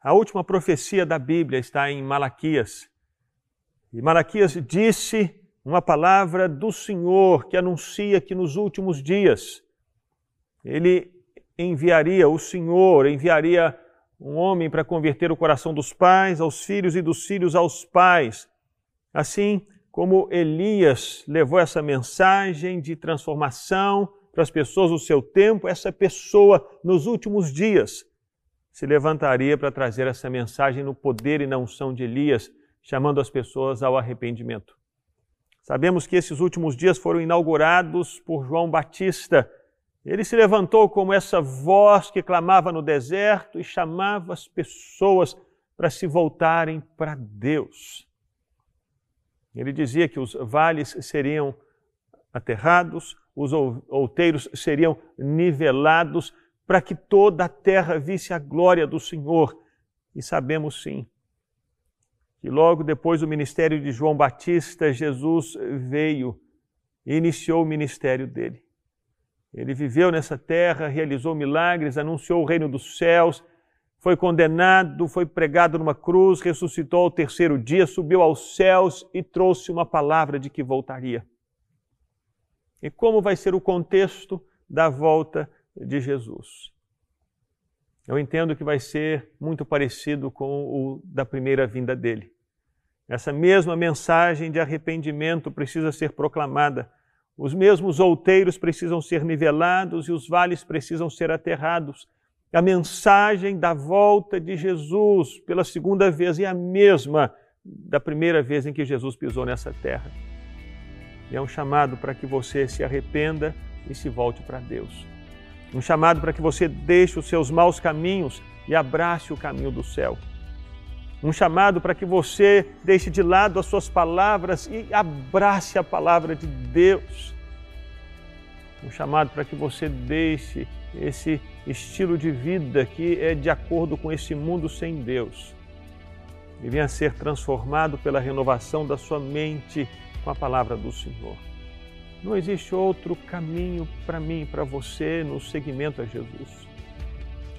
A última profecia da Bíblia está em Malaquias. E Malaquias disse uma palavra do Senhor que anuncia que nos últimos dias ele enviaria, o Senhor enviaria um homem para converter o coração dos pais aos filhos e dos filhos aos pais. Assim como Elias levou essa mensagem de transformação para as pessoas do seu tempo, essa pessoa nos últimos dias se levantaria para trazer essa mensagem no poder e na unção de Elias, chamando as pessoas ao arrependimento. Sabemos que esses últimos dias foram inaugurados por João Batista. Ele se levantou como essa voz que clamava no deserto e chamava as pessoas para se voltarem para Deus. Ele dizia que os vales seriam aterrados, os outeiros seriam nivelados, para que toda a terra visse a glória do Senhor. E sabemos sim que logo depois do ministério de João Batista, Jesus veio e iniciou o ministério dele. Ele viveu nessa terra, realizou milagres, anunciou o reino dos céus, foi condenado, foi pregado numa cruz, ressuscitou ao terceiro dia, subiu aos céus e trouxe uma palavra de que voltaria. E como vai ser o contexto da volta de Jesus. Eu entendo que vai ser muito parecido com o da primeira vinda dele. Essa mesma mensagem de arrependimento precisa ser proclamada. Os mesmos outeiros precisam ser nivelados e os vales precisam ser aterrados. A mensagem da volta de Jesus pela segunda vez é a mesma da primeira vez em que Jesus pisou nessa terra. E é um chamado para que você se arrependa e se volte para Deus. Um chamado para que você deixe os seus maus caminhos e abrace o caminho do céu. Um chamado para que você deixe de lado as suas palavras e abrace a palavra de Deus. Um chamado para que você deixe esse estilo de vida que é de acordo com esse mundo sem Deus e venha ser transformado pela renovação da sua mente com a palavra do Senhor. Não existe outro caminho para mim, para você, no seguimento a Jesus.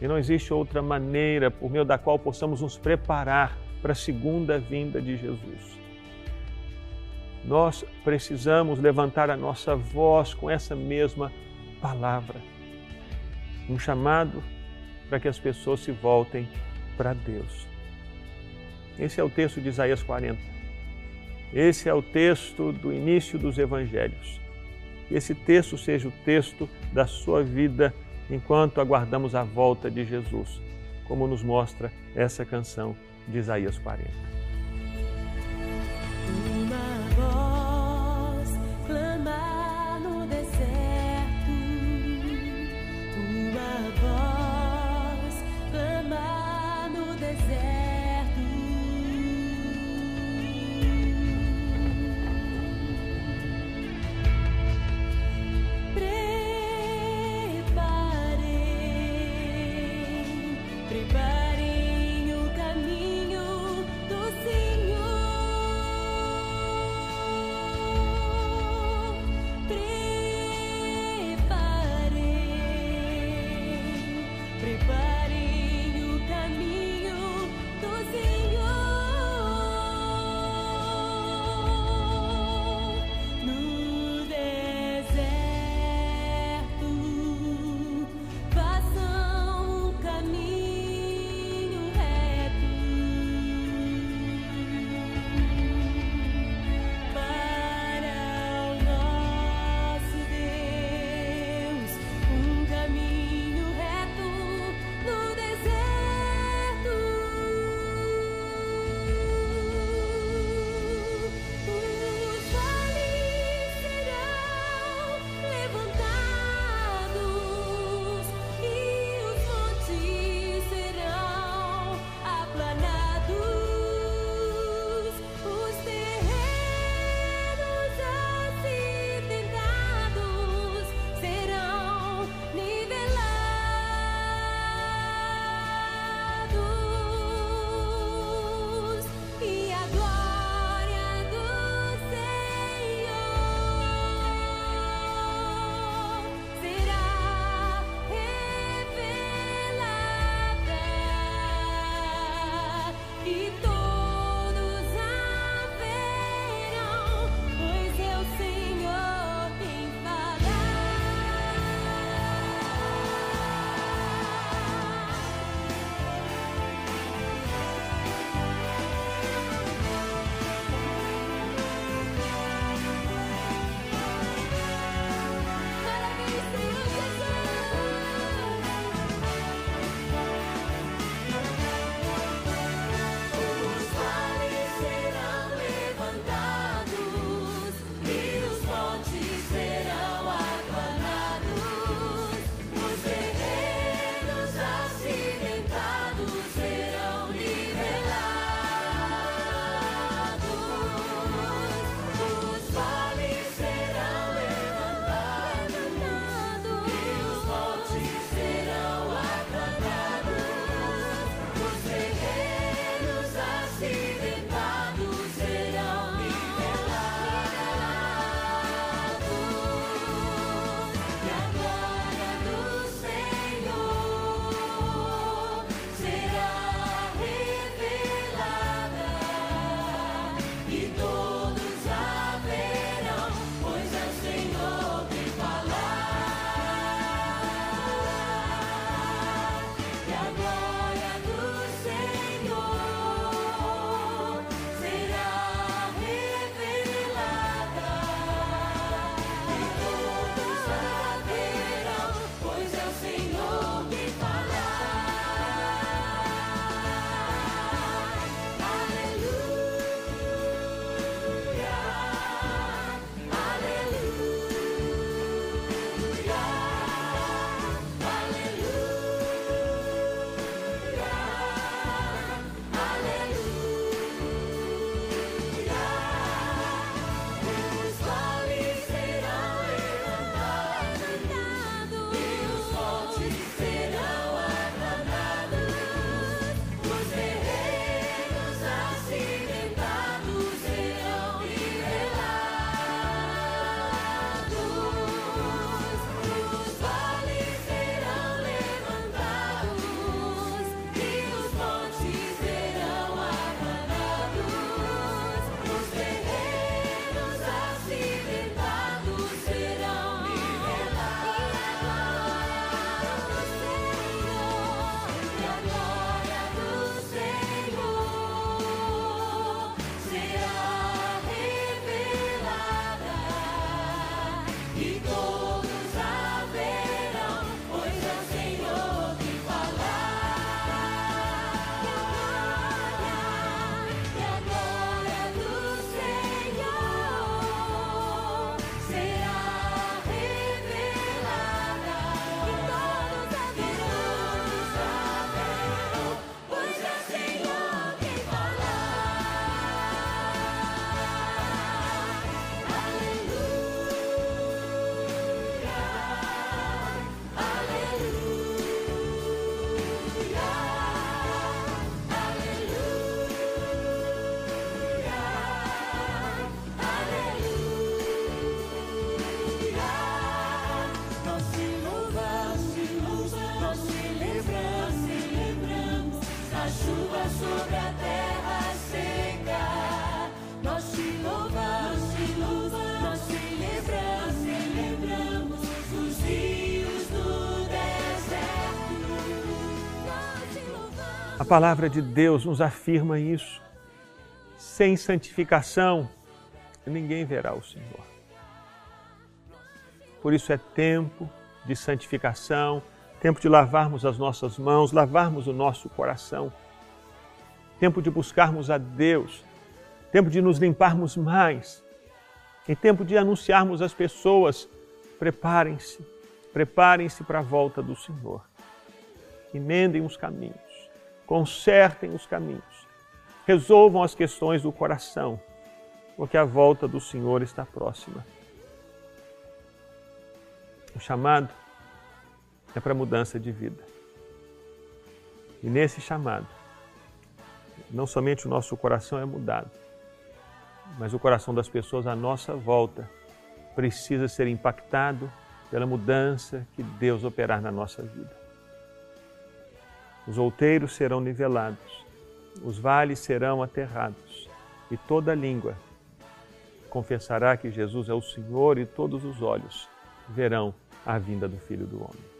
E não existe outra maneira por meio da qual possamos nos preparar para a segunda vinda de Jesus. Nós precisamos levantar a nossa voz com essa mesma palavra. Um chamado para que as pessoas se voltem para Deus. Esse é o texto de Isaías 40. Esse é o texto do início dos evangelhos que esse texto seja o texto da sua vida enquanto aguardamos a volta de Jesus, como nos mostra essa canção de Isaías 40. A palavra de Deus nos afirma isso. Sem santificação, ninguém verá o Senhor. Por isso é tempo de santificação, tempo de lavarmos as nossas mãos, lavarmos o nosso coração, tempo de buscarmos a Deus, tempo de nos limparmos mais, e tempo de anunciarmos às pessoas: preparem-se, preparem-se para a volta do Senhor. Emendem os caminhos, consertem os caminhos, resolvam as questões do coração, porque a volta do Senhor está próxima. O chamado é para mudança de vida. E nesse chamado, não somente o nosso coração é mudado, mas o coração das pessoas à nossa volta precisa ser impactado pela mudança que Deus operar na nossa vida. Os outeiros serão nivelados, os vales serão aterrados, e toda língua confessará que Jesus é o Senhor, e todos os olhos verão a vinda do Filho do Homem.